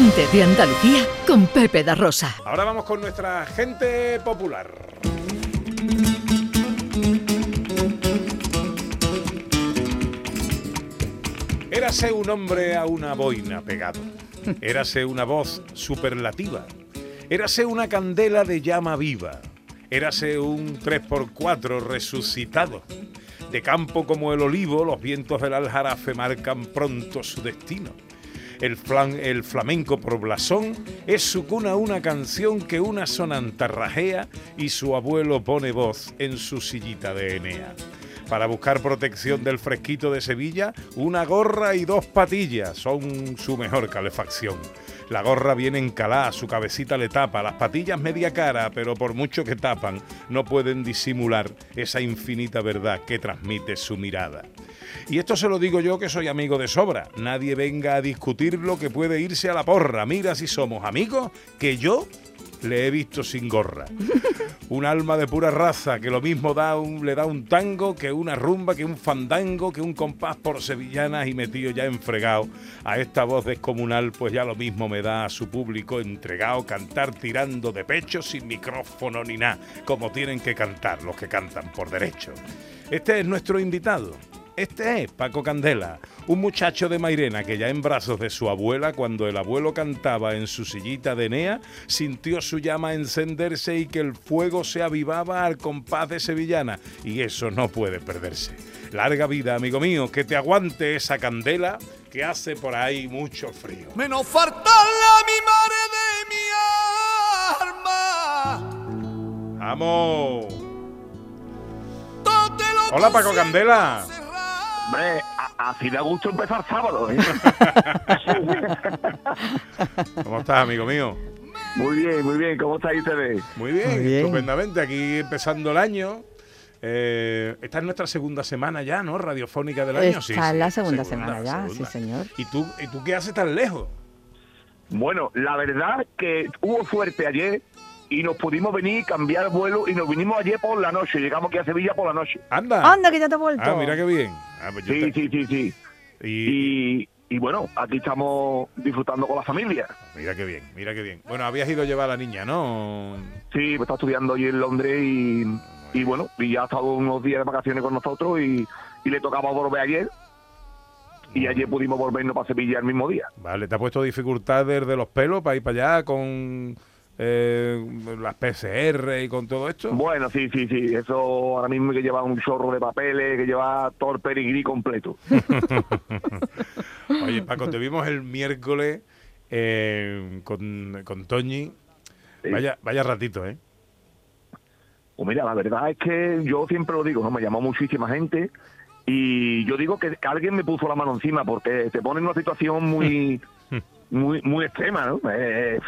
Gente de Andalucía con Pepe da Rosa. Ahora vamos con nuestra gente popular. Érase un hombre a una boina pegado. Érase una voz superlativa. Érase una candela de llama viva. Érase un 3x4 resucitado. De campo como el olivo, los vientos del aljarafe marcan pronto su destino. El, flan, el flamenco por blasón es su cuna una canción que una sonanta rajea y su abuelo pone voz en su sillita de Enea. Para buscar protección del fresquito de Sevilla, una gorra y dos patillas son su mejor calefacción. La gorra viene encalada, su cabecita le tapa, las patillas media cara, pero por mucho que tapan, no pueden disimular esa infinita verdad que transmite su mirada. Y esto se lo digo yo que soy amigo de sobra. Nadie venga a discutir lo que puede irse a la porra. Mira si somos amigos, que yo le he visto sin gorra. Un alma de pura raza que lo mismo da un, le da un tango que una rumba, que un fandango, que un compás por sevillanas y metido ya enfregado a esta voz descomunal, pues ya lo mismo me da a su público entregado cantar tirando de pecho sin micrófono ni nada, como tienen que cantar los que cantan por derecho. Este es nuestro invitado. Este es Paco Candela, un muchacho de Mairena que ya en brazos de su abuela, cuando el abuelo cantaba en su sillita de Enea, sintió su llama encenderse y que el fuego se avivaba al compás de sevillana. Y eso no puede perderse. Larga vida, amigo mío, que te aguante esa candela que hace por ahí mucho frío. Menos falta la mi madre de mi alma. ¡Vamos! Hola Paco Candela. Hombre, así da gusto empezar sábado. ¿eh? ¿Cómo estás, amigo mío? Muy bien, muy bien. ¿Cómo estáis ustedes? Muy bien, Muy bien. estupendamente. Aquí empezando el año. Eh, esta es nuestra segunda semana ya, ¿no? Radiofónica del año. Está en la segunda semana ya, sí, señor. ¿Y tú, ¿Y tú qué haces tan lejos? Bueno, la verdad que hubo suerte ayer y nos pudimos venir, cambiar el vuelo y nos vinimos ayer por la noche. Llegamos aquí a Sevilla por la noche. Anda. Anda, que ya te he vuelto. Ah, mira qué bien. Ah, pues Sí, te- sí, sí, sí. y- Y, y bueno, aquí estamos disfrutando con la familia. Mira qué bien, mira qué bien. Bueno, habías ido a llevar a la niña, ¿no? Sí, pues está estudiando allí en Londres y, y bueno, y ya ha estado unos días de vacaciones con nosotros y, y le tocaba volver ayer. Y ayer pudimos volvernos para Sevilla el mismo día. Vale, ¿te ha puesto dificultades de los pelos para ir para allá con eh, las PCR y con todo esto? Bueno, sí, sí, sí. Eso ahora mismo hay que llevar un chorro de papeles, que llevar todo el pedigrí completo. Oye, Paco, te vimos el miércoles eh, con, con Toñi. Sí. Vaya, vaya ratito, ¿eh? Pues mira, la verdad es que yo siempre lo digo, ¿no? me llamó muchísima gente y yo digo que, que alguien me puso la mano encima porque te pone en una situación muy, muy, muy extrema, ¿no? Eh,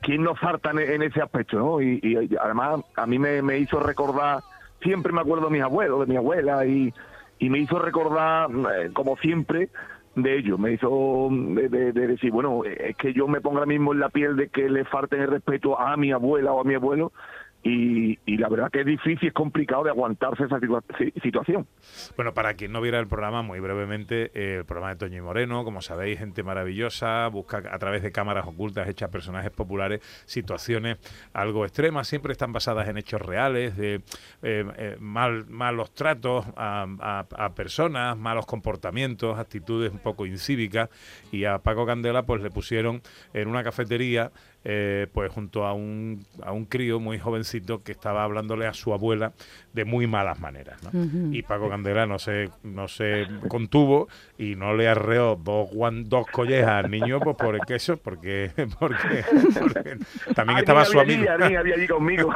¿Quién nos falta en, en ese aspecto, no? Y, y además a mí me, me hizo recordar, siempre me acuerdo de mis abuelos, de mi abuela y, y me hizo recordar, eh, como siempre, de ellos. Me hizo de, de- de decir, bueno, es que yo me pongo ahora mismo en la piel de que le falten el respeto a mi abuela o a mi abuelo y, y la verdad que es difícil, es complicado de aguantarse esa situa- si- situación. Bueno, para quien no viera el programa, muy brevemente, eh, el programa de Toño y Moreno, como sabéis, gente maravillosa, busca a través de cámaras ocultas hechas personajes populares situaciones algo extremas, siempre están basadas en hechos reales, de eh, eh, mal, malos tratos a personas, malos comportamientos, actitudes un poco incívicas, y a Paco Candela pues le pusieron en una cafetería eh, pues junto a un, a un crío muy jovencito que estaba hablándole a su abuela de muy malas maneras. ¿no? Y Paco Candela no se, no se contuvo y no le arreó dos, guan- dos collejas al niño pues por el queso, porque, porque, porque también estaba su amigo. allí, alguien había allí conmigo.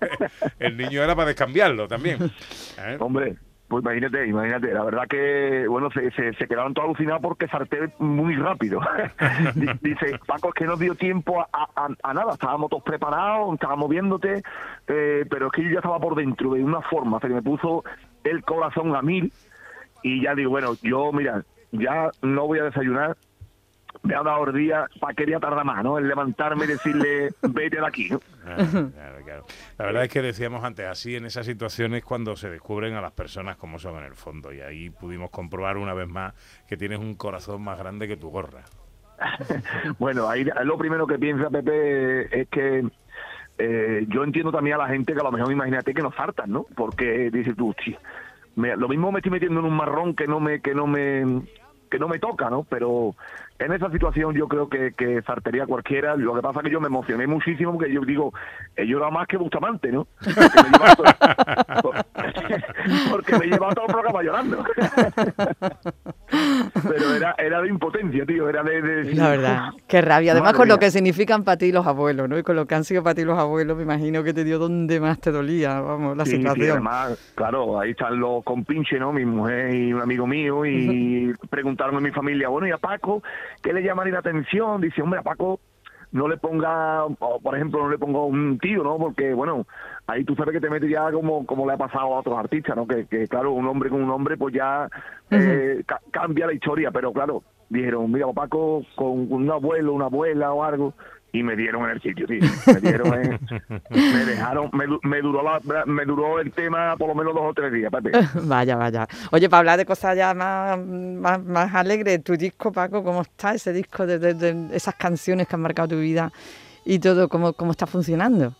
el niño era para descambiarlo también. ¿eh? Hombre, pues imagínate, imagínate. La verdad que, bueno, se, se, se quedaron todos alucinados porque salté muy rápido. Di- Dice, Paco, es que no dio tiempo a, nada. Estábamos todos preparados, estábamos viéndote, eh, pero es que yo ya estaba por dentro de una forma, que me puso el corazón a mil. Y ya digo, bueno, yo, mira, ya no voy a desayunar. Me ha dado el día, ¿para día tarda más, no? En levantarme y decirle, vete de aquí, ¿no? Claro, claro, claro. La verdad es que decíamos antes, así en esas situaciones cuando se descubren a las personas como son en el fondo. Y ahí pudimos comprobar una vez más que tienes un corazón más grande que tu gorra. bueno, ahí lo primero que piensa Pepe es que eh, yo entiendo también a la gente que a lo mejor imagínate que nos faltan, ¿no? Porque dices tú, sí, lo mismo me estoy metiendo en un marrón que no me que no me que no me toca, ¿no? Pero en esa situación yo creo que, que fartería cualquiera. Lo que pasa es que yo me emocioné muchísimo porque yo digo, eh, yo era más que Bustamante, ¿no? Porque me llevaba todo, el programa llorando. Pero era, era de impotencia, tío, era de... La verdad, qué rabia. Además con lo que significan para ti los abuelos, ¿no? Y con lo que han sido para ti los abuelos, me imagino que te dio donde más te dolía, vamos, la situación. además, claro, ahí están los compinches, ¿no? Mi mujer y un amigo mío y preguntaron a mi familia, bueno, ¿y a Paco? ¿qué le llamaría la atención? Dice, hombre, a Paco no le ponga, por ejemplo, no le ponga un tío, ¿no? Porque, bueno, ahí tú sabes que te metes ya como, como le ha pasado a otros artistas, ¿no? Que, que claro, un hombre con un hombre, pues ya eh, cambia la historia, pero claro, dijeron, mira, Paco, con un abuelo, una abuela o algo, y me dieron en el sitio, tío. Me dieron me dejaron, me, duró la, me duró el tema por lo menos dos o tres días, Pepe. vaya, vaya. Oye, para hablar de cosas ya más, más, alegres, tu disco, Paco, ¿cómo está ese disco de, esas canciones que han marcado tu vida y todo, cómo, cómo está funcionando?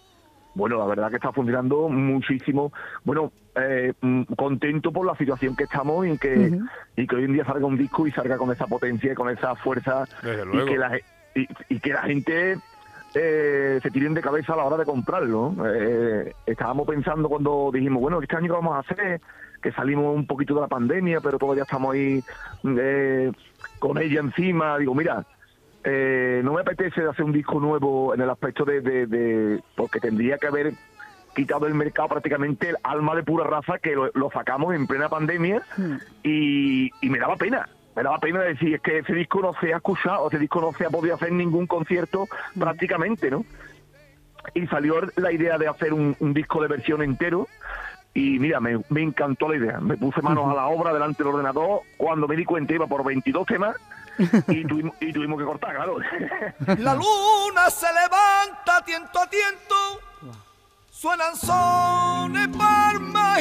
Bueno, la verdad que está funcionando muchísimo. Bueno, eh, mm, contento por la situación que estamos y que, y que hoy en día salga un disco y salga con esa potencia y con esa fuerza y que la, y, que la gente eh, se tiren de cabeza a la hora de comprarlo. Eh, estábamos pensando cuando dijimos, bueno, ¿este año qué vamos a hacer? Que salimos un poquito de la pandemia, pero todavía estamos ahí eh, con ella encima. Digo, mira, no me apetece hacer un disco nuevo en el aspecto de, porque tendría que haber quitado el mercado prácticamente el alma de pura raza que lo, sacamos en plena pandemia hmm. y me daba pena me daba pena decir, es que ese disco no se ha escuchado, ese disco no se ha podido hacer ningún concierto mm. prácticamente, ¿no? Y salió la idea de hacer un, disco de versión entero y mira, me, encantó la idea. Me puse manos a la obra delante del ordenador. Cuando me di cuenta iba por 22 temas y tuvimos, y tuvimos que cortar, claro. La luna se levanta tiento a tiento, suenan sones palmas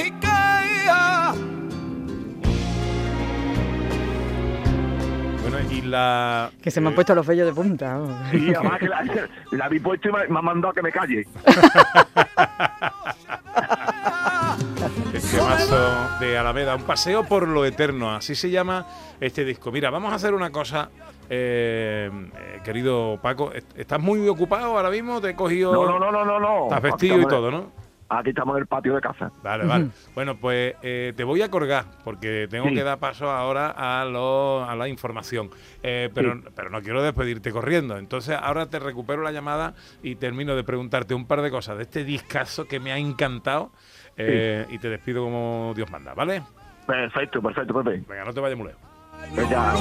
y y la... Que se me han puesto los vellos de punta. Sí, además que la, la vi puesto y me, ha mandado a que me calle. El temazo de Alameda, un paseo por lo eterno, así se llama este disco. Mira, vamos a hacer una cosa, eh, eh, querido Paco. ¿Estás muy ocupado ahora mismo? ¿Te he cogido...? No, no, no, no, no. Estás vestido y todo, ¿no? Aquí estamos en el patio de casa. Vale, vale. Bueno, pues eh, te voy a colgar porque tengo que dar paso ahora a, lo, a la información. Eh, pero, pero no quiero despedirte corriendo. Entonces ahora te recupero la llamada y termino de preguntarte un par de cosas de este discazo que me ha encantado eh, y te despido como Dios manda, ¿vale? Perfecto, perfecto, Pepe. Venga, no te vayas muy lejos. Venga,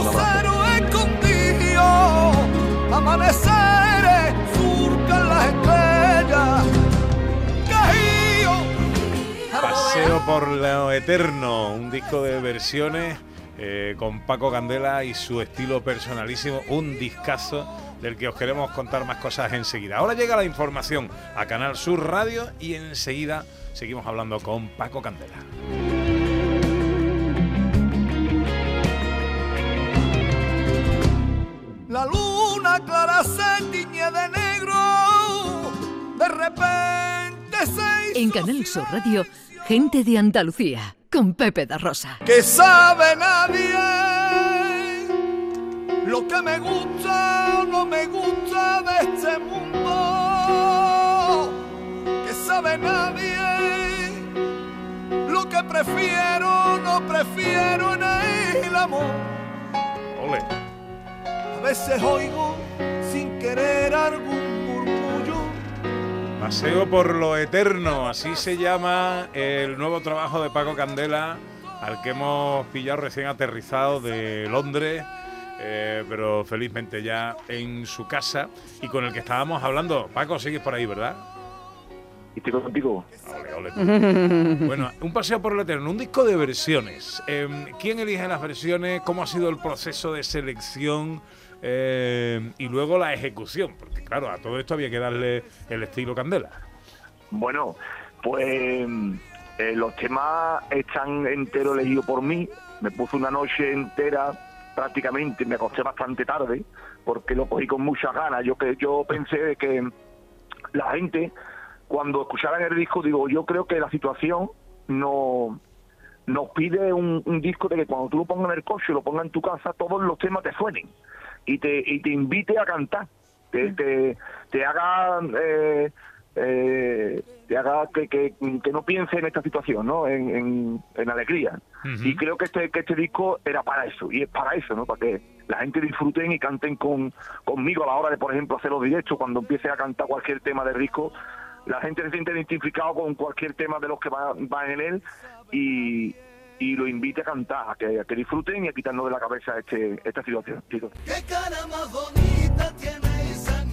Amanecer, Por lo Eterno, un disco de versiones eh, con Paco Candela y su estilo personalísimo, un discazo del que os queremos contar más cosas enseguida. Ahora llega la información a Canal Sur Radio y enseguida seguimos hablando con Paco Candela. En Canal Sur Radio Gente de Andalucía, con Pepe da Rosa. Que sabe nadie lo que me gusta o no me gusta de este mundo. Que sabe nadie lo que prefiero o no prefiero en el amor. Ole. A veces oigo sin querer algún Paseo por lo eterno, así se llama el nuevo trabajo de Paco Candela, al que hemos pillado recién aterrizado de Londres, eh, pero felizmente ya en su casa y con el que estábamos hablando. Paco, sigues por ahí, ¿verdad? Estoy contigo. bueno, un paseo por lo eterno, un disco de versiones. Em, ¿Quién elige las versiones? ¿Cómo ha sido el proceso de selección? Eh, y luego la ejecución, porque claro, a todo esto había que darle el estilo Candela. Bueno, pues eh, los temas están enteros elegidos por mí. Me puse una noche entera prácticamente me acosté bastante tarde porque lo cogí con muchas ganas. Yo que yo pensé que la gente cuando escucharan el disco digo yo creo que la situación no nos pide un, disco de que cuando tú lo pongas en el coche lo pongas en tu casa todos los temas te suenen y te y te invite a cantar te te, te haga eh, eh, te haga que, que, no piense en esta situación, ¿no? En, en, alegría. Y creo que este, que este disco era para eso, y es para eso, ¿no? Para que la gente disfruten y canten con, conmigo a la hora de, por ejemplo, hacer los directos, cuando empiece a cantar cualquier tema del disco, la gente se siente identificado con cualquier tema de los que van va en él y, y lo invite a cantar, a que, que disfruten y a quitarnos de la cabeza este, esta situación, ¿Qué cara más bonita tiene esa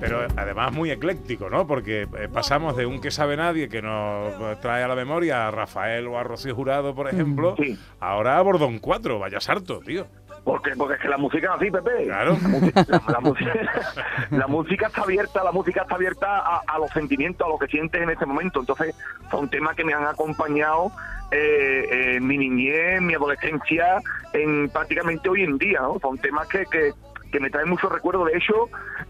pero además muy ecléctico, ¿no? Porque eh, pasamos de un que sabe nadie que nos trae a la memoria a Rafael o a Rocío Jurado, por ejemplo, ahora a Bordón 4, vaya sarto, tío. Porque, porque es que la música es así, Pepe. Claro. La, música, está abierta, la música está abierta a, los sentimientos, a lo que sientes en ese momento. Entonces, son temas que me han acompañado eh, en mi niñez, en mi adolescencia, en prácticamente hoy en día, ¿no? Son temas que, que, que me trae mucho recuerdo. De hecho,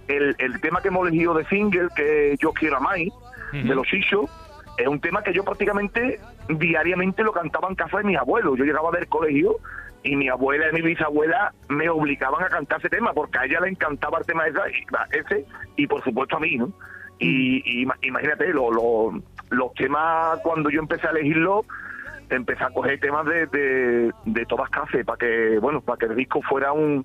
el, el tema que hemos elegido de single, que Yo Quiero a Mai, de los Isos, es un tema que yo prácticamente diariamente lo cantaba en casa de mis abuelos. Yo llegaba del colegio y mi abuela y mi bisabuela me obligaban a cantar ese tema porque a ella le encantaba el tema ese y por supuesto a mí, ¿no? Y, imagínate, lo, los temas cuando yo empecé a elegirlo, empecé a coger temas de, de, de todas clases para que, bueno, para que el disco fuera un,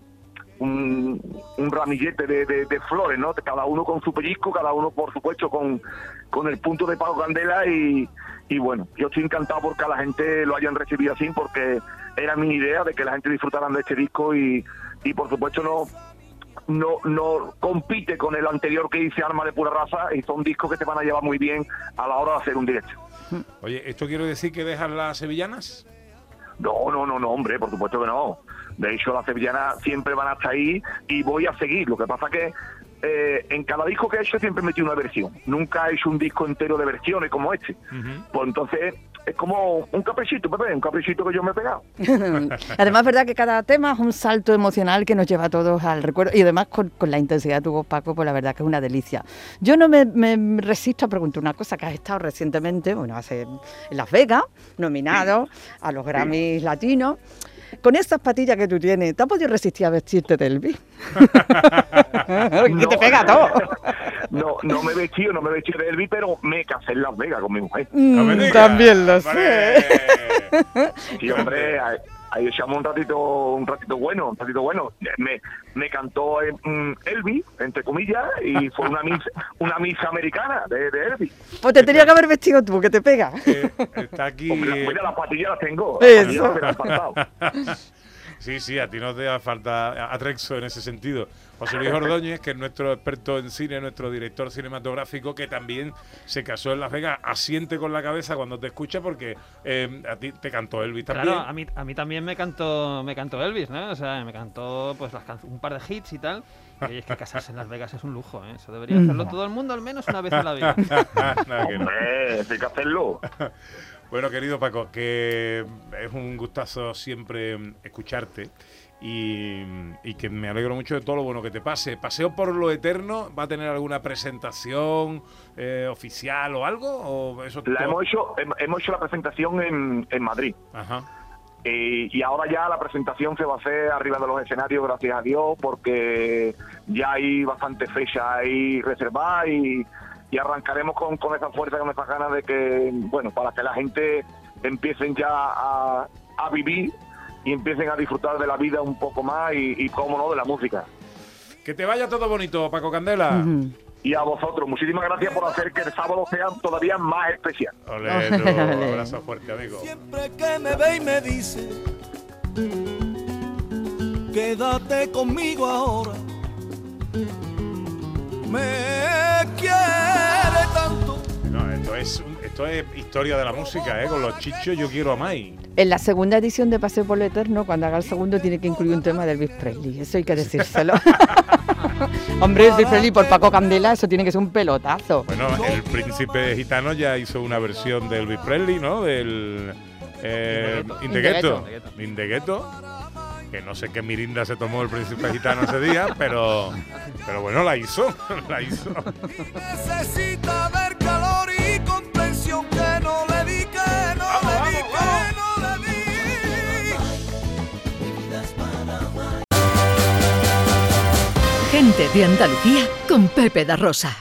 un, ramillete de, flores, ¿no? Cada uno con su pellizco, cada uno, por supuesto, con, con el punto de Pago Candela y, y bueno, yo estoy encantado porque a la gente lo hayan recibido así porque era mi idea de que la gente disfrutara de este disco y, y por supuesto no no, no compite con el anterior que hice Arma de Pura Raza y son discos que te van a llevar muy bien a la hora de hacer un directo. Oye, ¿esto quiere decir que dejas las sevillanas? No, no, no, no, hombre, por supuesto que no. De hecho, las sevillanas siempre van hasta ahí y voy a seguir. Lo que pasa que eh, en cada disco que he hecho siempre he metido una versión. Nunca he hecho un disco entero de versiones como este. Pues entonces es como un caprichito, Pepe, un caprichito que yo me he pegado. además, es verdad que cada tema es un salto emocional que nos lleva a todos al recuerdo y además con, la intensidad de tu voz, Paco, pues la verdad que es una delicia. Yo no me, resisto a preguntar una cosa que has estado recientemente, bueno, hace en Las Vegas, nominado a los Grammys latinos. Con esas patillas que tú tienes, ¿te has podido resistir a vestirte de Elvis? que te pega todo. No, no me he vestido, no me vestido de Elvis, pero me casé en Las Vegas con mi mujer. Mm, también lo sé. Sí, hombre, ahí echamos un ratito un ratito bueno, un ratito bueno. Me, me cantó mm, Elvis, entre comillas, y fue una misa, una misa americana de, de Elvis. Pues te tenía que haber vestido tú, que te pega. Eh, está aquí... mira, las patillas las tengo. Eso. Sí, sí, a ti no te da falta atrexo en ese sentido. José Luis Ordóñez, que es nuestro experto en cine, nuestro director cinematográfico, que también se casó en Las Vegas, asiente con la cabeza cuando te escucha porque eh, a ti te cantó Elvis también. Claro, a mí, a mí también me cantó, me cantó Elvis, ¿no? O sea, me cantó pues un par de hits y tal. Y es que casarse en Las Vegas es un lujo, ¿eh? Eso debería hacerlo todo el mundo al menos una vez en la vida. no, que no. hay que hacerlo. Bueno, querido Paco, que es un gustazo siempre escucharte y, que me alegro mucho de todo lo bueno que te pase. ¿Paseo por lo eterno va a tener alguna presentación eh, oficial o algo? O eso la hemos, hecho, hemos hecho la presentación en, en Madrid. Ajá. Eh, y ahora ya la presentación se va a hacer arriba de los escenarios, gracias a Dios, porque ya hay bastante fecha ahí reservada y y arrancaremos con, con esa fuerza, con esas ganas de que, bueno, para que la gente empiecen ya a, a vivir y empiecen a disfrutar de la vida un poco más y, y cómo no, de la música. Que te vaya todo bonito, Paco Candela. Y a vosotros, muchísimas gracias por hacer que el sábado sea todavía más especial. Olé, un abrazo fuerte, amigo. Siempre que me ve y me dice, quédate conmigo ahora me esto es, esto es historia de la música, ¿eh? Con los chichos yo quiero a Mai. En la segunda edición de Paseo por lo Eterno, cuando haga el segundo, tiene que incluir un tema de Elvis Presley. Eso hay que decírselo. Hombre, Elvis Presley por Paco Candela, eso tiene que ser un pelotazo. Bueno, el príncipe gitano ya hizo una versión de Elvis Presley, ¿no? Del eh, Indegueto. Ghetto. Indegueto. Que no sé qué mirinda se tomó el príncipe gitano ese día, pero, pero bueno, la hizo, la hizo. De Andalucía con Pepe da Rosa.